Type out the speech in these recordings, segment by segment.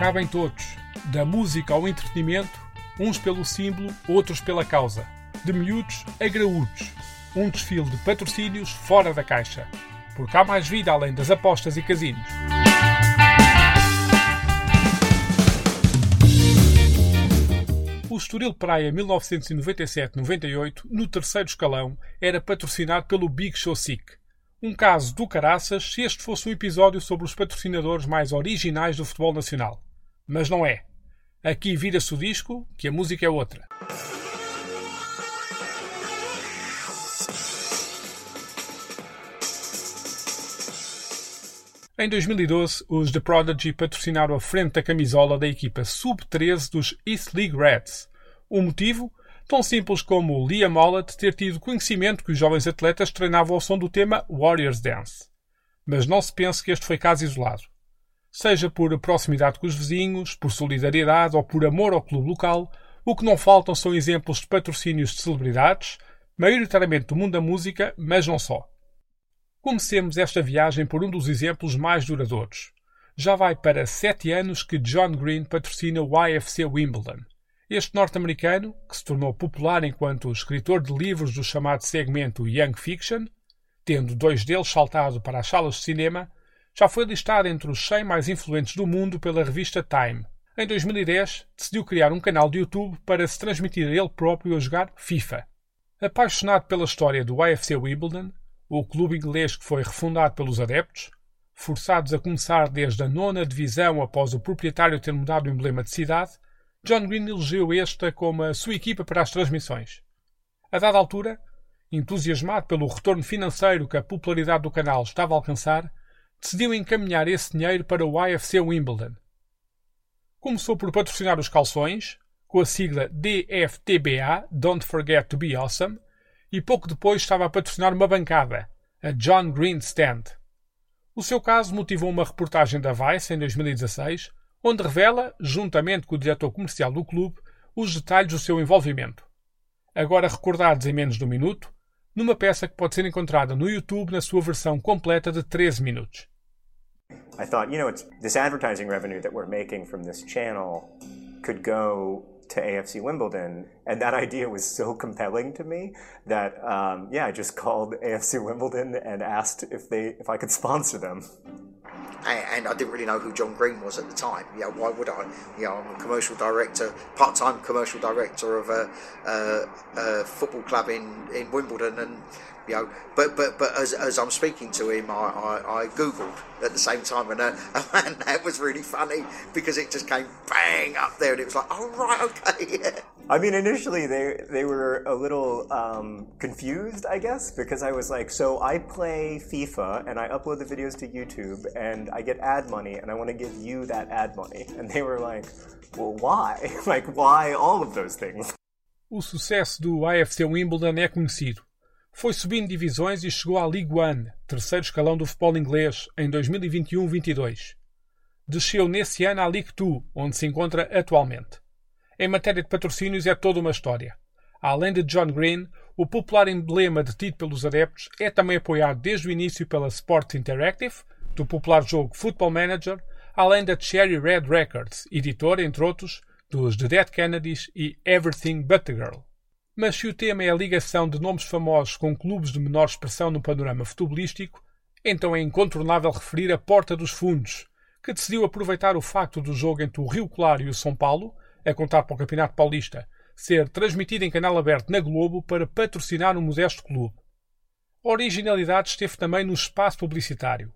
cabem todos, da música ao entretenimento, uns pelo símbolo, outros pela causa, de miúdos a graúdos, um desfile de patrocínios fora da caixa, porque há mais vida além das apostas e casinos. O Estoril Praia 1997-98, no terceiro escalão, era patrocinado pelo Big Show Sick. Um caso do caraças se este fosse um episódio sobre os patrocinadores mais originais do futebol nacional. Mas não é. Aqui vira-se o disco, que a música é outra. Em 2012, os The Prodigy patrocinaram a frente da camisola da equipa sub-13 dos East League Reds. O motivo? Tão simples como Liam Mollett ter tido conhecimento que os jovens atletas treinavam ao som do tema Warriors Dance. Mas não se pense que este foi caso isolado. Seja por proximidade com os vizinhos, por solidariedade ou por amor ao clube local, o que não faltam são exemplos de patrocínios de celebridades, maioritariamente do mundo da música, mas não só. Comecemos esta viagem por um dos exemplos mais duradouros. Já vai para sete anos que John Green patrocina o IFC Wimbledon. Este norte-americano, que se tornou popular enquanto escritor de livros do chamado segmento Young Fiction, tendo dois deles saltado para as salas de cinema, já foi listado entre os 100 mais influentes do mundo pela revista Time. Em 2010, decidiu criar um canal de YouTube para se transmitir ele próprio a jogar FIFA. Apaixonado pela história do IFC Wimbledon, o clube inglês que foi refundado pelos adeptos, forçados a começar desde a nona divisão após o proprietário ter mudado o emblema de cidade, John Green elegeu esta como a sua equipa para as transmissões. A dada altura, entusiasmado pelo retorno financeiro que a popularidade do canal estava a alcançar, decidiu encaminhar esse dinheiro para o IFC Wimbledon. Começou por patrocinar os calções, com a sigla DFTBA Don't Forget to Be Awesome, e pouco depois estava a patrocinar uma bancada, a John Green Stand. O seu caso motivou uma reportagem da Vice em 2016, onde revela, juntamente com o diretor comercial do clube, os detalhes do seu envolvimento. Agora recordados em menos de um minuto, numa peça que pode ser encontrada no YouTube na sua versão completa de 13 minutos. I thought, you know, it's this advertising revenue that we're making from this channel could go to AFC Wimbledon, and that idea was so compelling to me that um, yeah, I just called AFC Wimbledon and asked if they if I could sponsor them. And I didn't really know who John Green was at the time. Know, why would I? You know, I'm a commercial director, part-time commercial director of a, a, a football club in, in Wimbledon, and you know, but but but as, as I'm speaking to him, I, I, I googled at the same time, and, uh, and that was really funny because it just came bang up there, and it was like, oh right, okay, yeah. I mean, initially they they were a little um, confused, I guess, because I was like, so I play FIFA and I upload the videos to YouTube and I get ad money and I want to give you that ad money, and they were like, well, why? like, why all of those things? O sucesso do AFC Wimbledon é conhecido. Foi subindo divisões e chegou à League One, terceiro escalão do futebol inglês, em 2021-22. Desceu nesse ano à League Two, onde se encontra atualmente. Em matéria de patrocínios é toda uma história. Além de John Green, o popular emblema detido pelos adeptos é também apoiado desde o início pela Sports Interactive, do popular jogo Football Manager, além da Cherry Red Records, editora, entre outros, dos The Dead Kennedys e Everything But the Girl. Mas se o tema é a ligação de nomes famosos com clubes de menor expressão no panorama futebolístico, então é incontornável referir a Porta dos Fundos, que decidiu aproveitar o facto do jogo entre o Rio Claro e o São Paulo, a contar para o Campeonato Paulista, ser transmitido em canal aberto na Globo para patrocinar um modesto clube. A originalidade esteve também no espaço publicitário.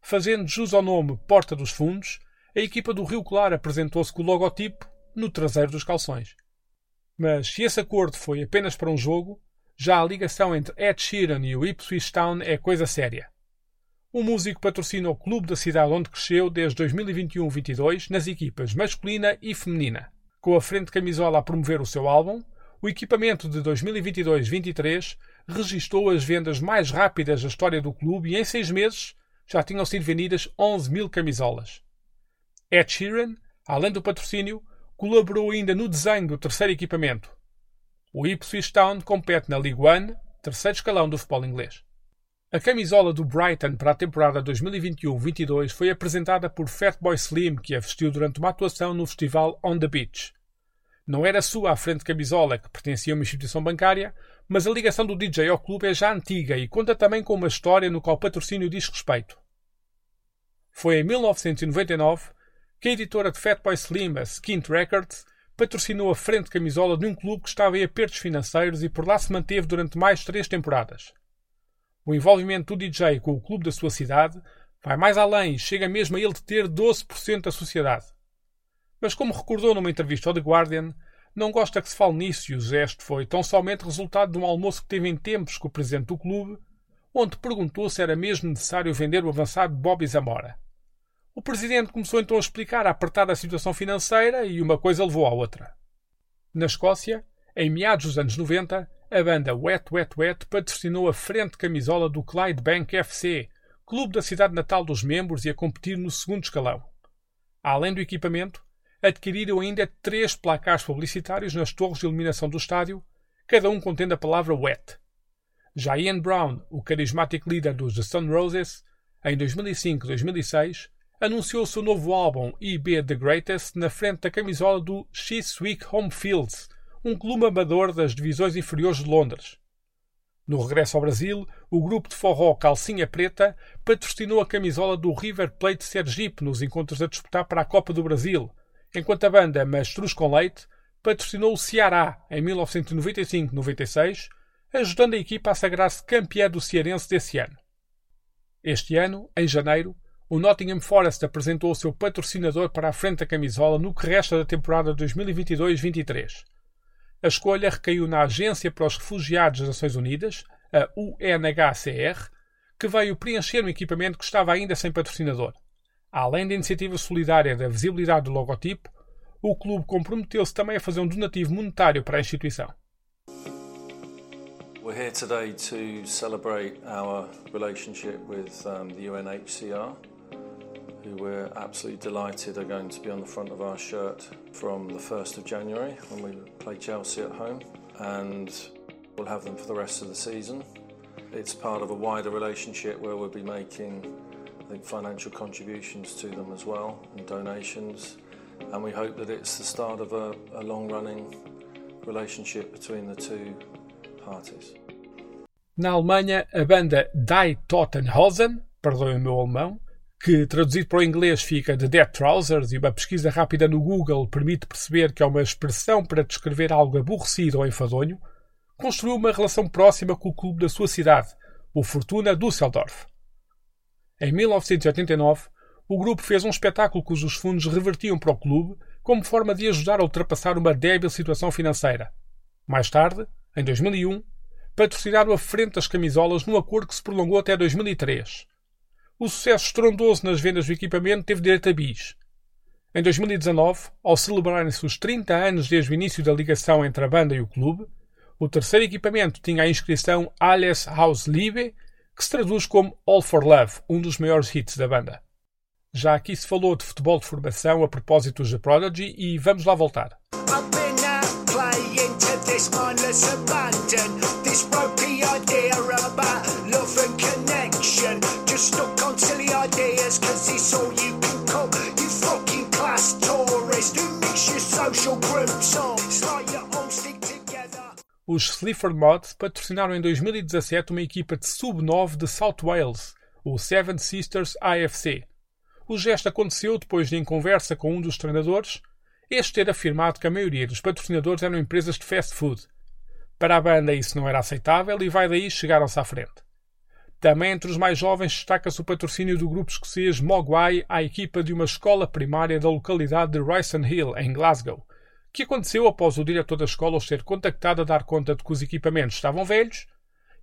Fazendo jus ao nome Porta dos Fundos, a equipa do Rio Claro apresentou-se com o logotipo no traseiro dos calções. Mas se esse acordo foi apenas para um jogo, já a ligação entre Ed Sheeran e o Ipswich Town é coisa séria. O músico patrocina o clube da cidade onde cresceu desde 2021-22 nas equipas masculina e feminina. Com a frente camisola a promover o seu álbum, o equipamento de 2022-23 registrou as vendas mais rápidas da história do clube e em seis meses já tinham sido vendidas 11 mil camisolas. Ed Sheeran, além do patrocínio, colaborou ainda no desenho do terceiro equipamento. O Ipswich Town compete na League One, terceiro escalão do futebol inglês. A camisola do Brighton para a temporada 2021-22 foi apresentada por Fatboy Slim, que a vestiu durante uma atuação no festival On the Beach. Não era sua a frente camisola, que pertencia a uma instituição bancária, mas a ligação do DJ ao clube é já antiga e conta também com uma história no qual o patrocínio diz respeito. Foi em 1999 que a editora de Fatboy Slim, a Skint Records, patrocinou a frente camisola de um clube que estava em apertos financeiros e por lá se manteve durante mais três temporadas. O envolvimento do DJ com o clube da sua cidade vai mais além e chega mesmo a ele ter 12% da sociedade. Mas como recordou numa entrevista ao The Guardian, não gosta que se fale nisso e o gesto foi tão somente resultado de um almoço que teve em tempos com o presidente do clube, onde perguntou se era mesmo necessário vender o avançado Bobby Zamora. O presidente começou então a explicar a apertada situação financeira e uma coisa levou à outra. Na Escócia, em meados dos anos 90, a banda Wet Wet Wet patrocinou a frente camisola do Clydebank FC, clube da cidade natal dos membros e a competir no segundo escalão. Além do equipamento, adquiriram ainda três placares publicitários nas torres de iluminação do estádio, cada um contendo a palavra Wet. Já Ian Brown, o carismático líder dos The Stone Roses, em 2005-2006, anunciou seu novo álbum IB The Greatest na frente da camisola do Chiswick Home Fields, um clube amador das divisões inferiores de Londres. No regresso ao Brasil, o grupo de forró Calcinha Preta patrocinou a camisola do River Plate Sergipe nos encontros a disputar para a Copa do Brasil, enquanto a banda Mastruz com Leite patrocinou o Ceará em 1995-96, ajudando a equipa a sagrar-se campeã do Cearense desse ano. Este ano, em janeiro, o Nottingham Forest apresentou o seu patrocinador para a frente da camisola no que resta da temporada 2022-23. A escolha recaiu na Agência para os Refugiados das Nações Unidas, a UNHCR, que veio preencher um equipamento que estava ainda sem patrocinador. Além da iniciativa solidária da visibilidade do logotipo, o clube comprometeu-se também a fazer um donativo monetário para a instituição. We're here today to celebrate our relationship with um, the UNHCR. Who we're absolutely delighted are going to be on the front of our shirt from the 1st of January when we play Chelsea at home, and we'll have them for the rest of the season. It's part of a wider relationship where we'll be making, I think, financial contributions to them as well and donations, and we hope that it's the start of a, a long running relationship between the two parties. Na Alemanha, a banda Die Tottenhausen, perdoem o meu alemão, que traduzido para o inglês fica The Dead Trousers, e uma pesquisa rápida no Google permite perceber que é uma expressão para descrever algo aborrecido ou enfadonho, construiu uma relação próxima com o clube da sua cidade, o Fortuna Düsseldorf. Em 1989, o grupo fez um espetáculo cujos fundos revertiam para o clube como forma de ajudar a ultrapassar uma débil situação financeira. Mais tarde, em 2001, patrocinaram a frente das camisolas num acordo que se prolongou até 2003. O sucesso estrondoso nas vendas do equipamento teve direito a bis. Em 2019, ao celebrarem-se os 30 anos desde o início da ligação entre a banda e o clube, o terceiro equipamento tinha a inscrição Alles Haus Liebe, que se traduz como All for Love, um dos maiores hits da banda. Já aqui se falou de futebol de formação a propósito The Prodigy e vamos lá voltar. Os Sleaford Mods patrocinaram em 2017 uma equipa de sub-9 de South Wales, o Seven Sisters AFC. O gesto aconteceu depois de, em conversa com um dos treinadores, este ter afirmado que a maioria dos patrocinadores eram empresas de fast food. Para a banda isso não era aceitável e vai daí chegaram-se à frente. Também entre os mais jovens destaca-se o patrocínio do grupo escocês Mogwai à equipa de uma escola primária da localidade de Ryson Hill, em Glasgow, que aconteceu após o diretor da escola os ser contactado a dar conta de que os equipamentos estavam velhos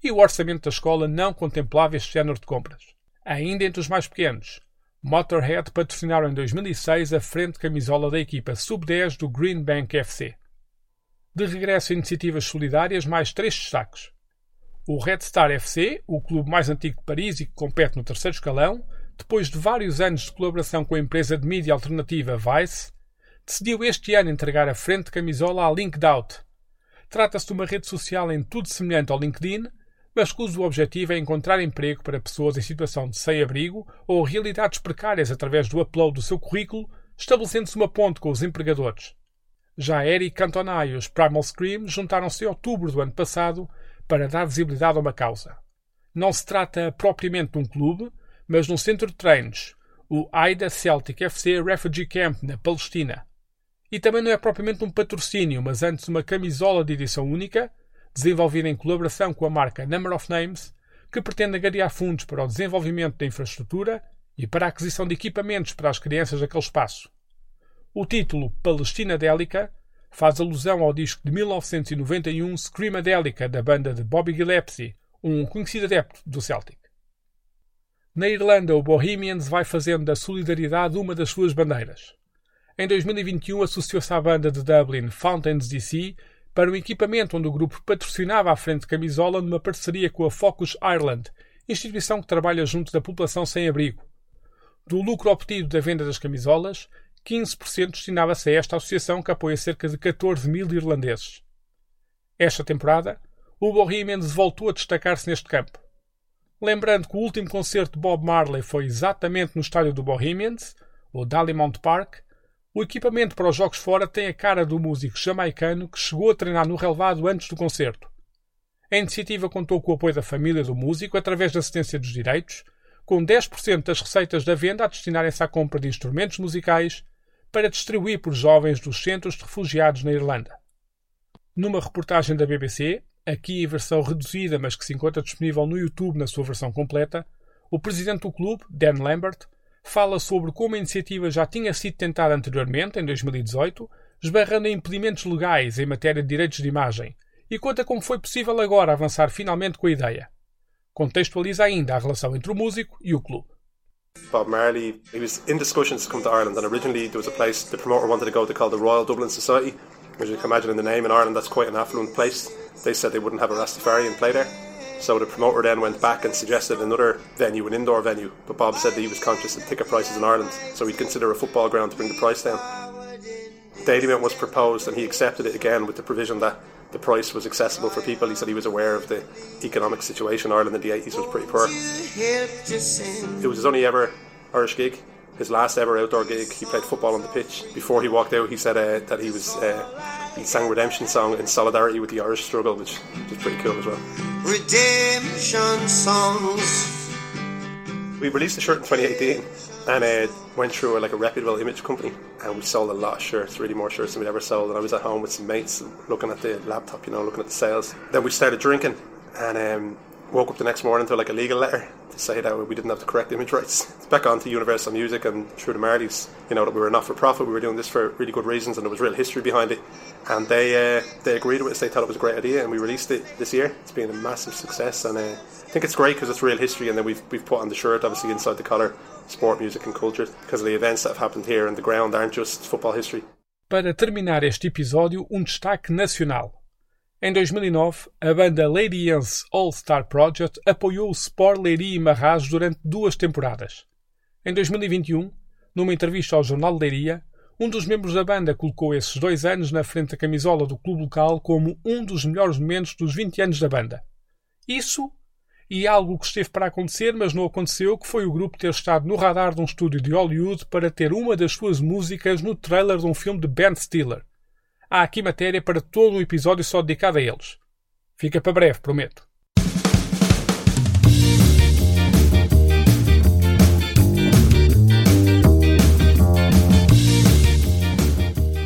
e o orçamento da escola não contemplava este género de compras. Ainda entre os mais pequenos, Motorhead patrocinaram em 2006 a frente camisola da equipa sub-10 do Green Bank FC. De regresso a iniciativas solidárias, mais três destaques. O Red Star FC, o clube mais antigo de Paris e que compete no terceiro escalão, depois de vários anos de colaboração com a empresa de mídia alternativa Vice, decidiu este ano entregar a frente de camisola à LinkedOut. Trata-se de uma rede social em tudo semelhante ao LinkedIn, mas cujo objetivo é encontrar emprego para pessoas em situação de sem-abrigo ou realidades precárias através do upload do seu currículo, estabelecendo-se uma ponte com os empregadores. Já Eric Cantona e os Primal Scream juntaram-se em outubro do ano passado para dar visibilidade a uma causa. Não se trata propriamente de um clube, mas de um centro de treinos, o Aida Celtic FC Refugee Camp, na Palestina. E também não é propriamente um patrocínio, mas antes uma camisola de edição única, desenvolvida em colaboração com a marca Number of Names, que pretende angariar fundos para o desenvolvimento da infraestrutura e para a aquisição de equipamentos para as crianças daquele espaço. O título Palestina Délica faz alusão ao disco de 1991 Screamadelica da banda de Bobby Gillespie, um conhecido adepto do Celtic. Na Irlanda, o Bohemians vai fazendo da solidariedade uma das suas bandeiras. Em 2021 associou-se à banda de Dublin Fountains DC para um equipamento onde o grupo patrocinava a frente de camisola numa parceria com a Focus Ireland, instituição que trabalha junto da população sem abrigo. Do lucro obtido da venda das camisolas, 15% destinava-se a esta associação que apoia cerca de 14 mil irlandeses. Esta temporada, o Bohemians voltou a destacar-se neste campo. Lembrando que o último concerto de Bob Marley foi exatamente no estádio do Bohemians, o Dalymount Park, o equipamento para os jogos fora tem a cara do músico jamaicano que chegou a treinar no relevado antes do concerto. A iniciativa contou com o apoio da família do músico através da assistência dos direitos, com 10% das receitas da venda a destinarem-se à compra de instrumentos musicais para distribuir por jovens dos centros de refugiados na Irlanda. Numa reportagem da BBC, aqui em versão reduzida, mas que se encontra disponível no YouTube na sua versão completa, o presidente do clube, Dan Lambert, fala sobre como a iniciativa já tinha sido tentada anteriormente, em 2018, esbarrando em impedimentos legais em matéria de direitos de imagem, e conta como foi possível agora avançar finalmente com a ideia. Contextualiza ainda a relação entre o músico e o clube. Bob Marley, he was in discussions to come to Ireland, and originally there was a place the promoter wanted to go to called the Royal Dublin Society, which you can imagine in the name in Ireland, that's quite an affluent place. They said they wouldn't have a Rastafarian play there. So the promoter then went back and suggested another venue, an indoor venue. But Bob said that he was conscious of ticket prices in Ireland, so he'd consider a football ground to bring the price down. Dalymount was proposed, and he accepted it again with the provision that the price was accessible for people. He said he was aware of the economic situation. Ireland in the 80s was pretty poor. It was his only ever Irish gig his last ever outdoor gig. He played football on the pitch. Before he walked out, he said uh, that he was uh, he sang Redemption song in solidarity with the Irish struggle, which was pretty cool as well. Redemption songs. We released the shirt in 2018 and uh, went through like a reputable image company and we sold a lot of shirts, really more shirts than we'd ever sold. And I was at home with some mates looking at the laptop, you know, looking at the sales. Then we started drinking and um, woke up the next morning to like a legal letter to say that we didn't have the correct image rights. It's back on to Universal Music and through the Marleys, you know, that we were not for profit, we were doing this for really good reasons and there was real history behind it. And they uh, they agreed with us, they thought it was a great idea and we released it this year. It's been a massive success and uh, I think it's great because it's real history and then we've, we've put on the shirt, obviously inside the collar, sport, music and culture because the events that have happened here on the ground aren't just football history. Para terminar este episódio, um destaque nacional. Em 2009, a banda Leiriense All Star Project apoiou o Sport Leiria e Marraz durante duas temporadas. Em 2021, numa entrevista ao Jornal Leiria, um dos membros da banda colocou esses dois anos na frente da camisola do clube local como um dos melhores momentos dos 20 anos da banda. Isso e algo que esteve para acontecer, mas não aconteceu, que foi o grupo ter estado no radar de um estúdio de Hollywood para ter uma das suas músicas no trailer de um filme de Ben Stiller. Há aqui matéria para todo um episódio só dedicado a eles. Fica para breve, prometo.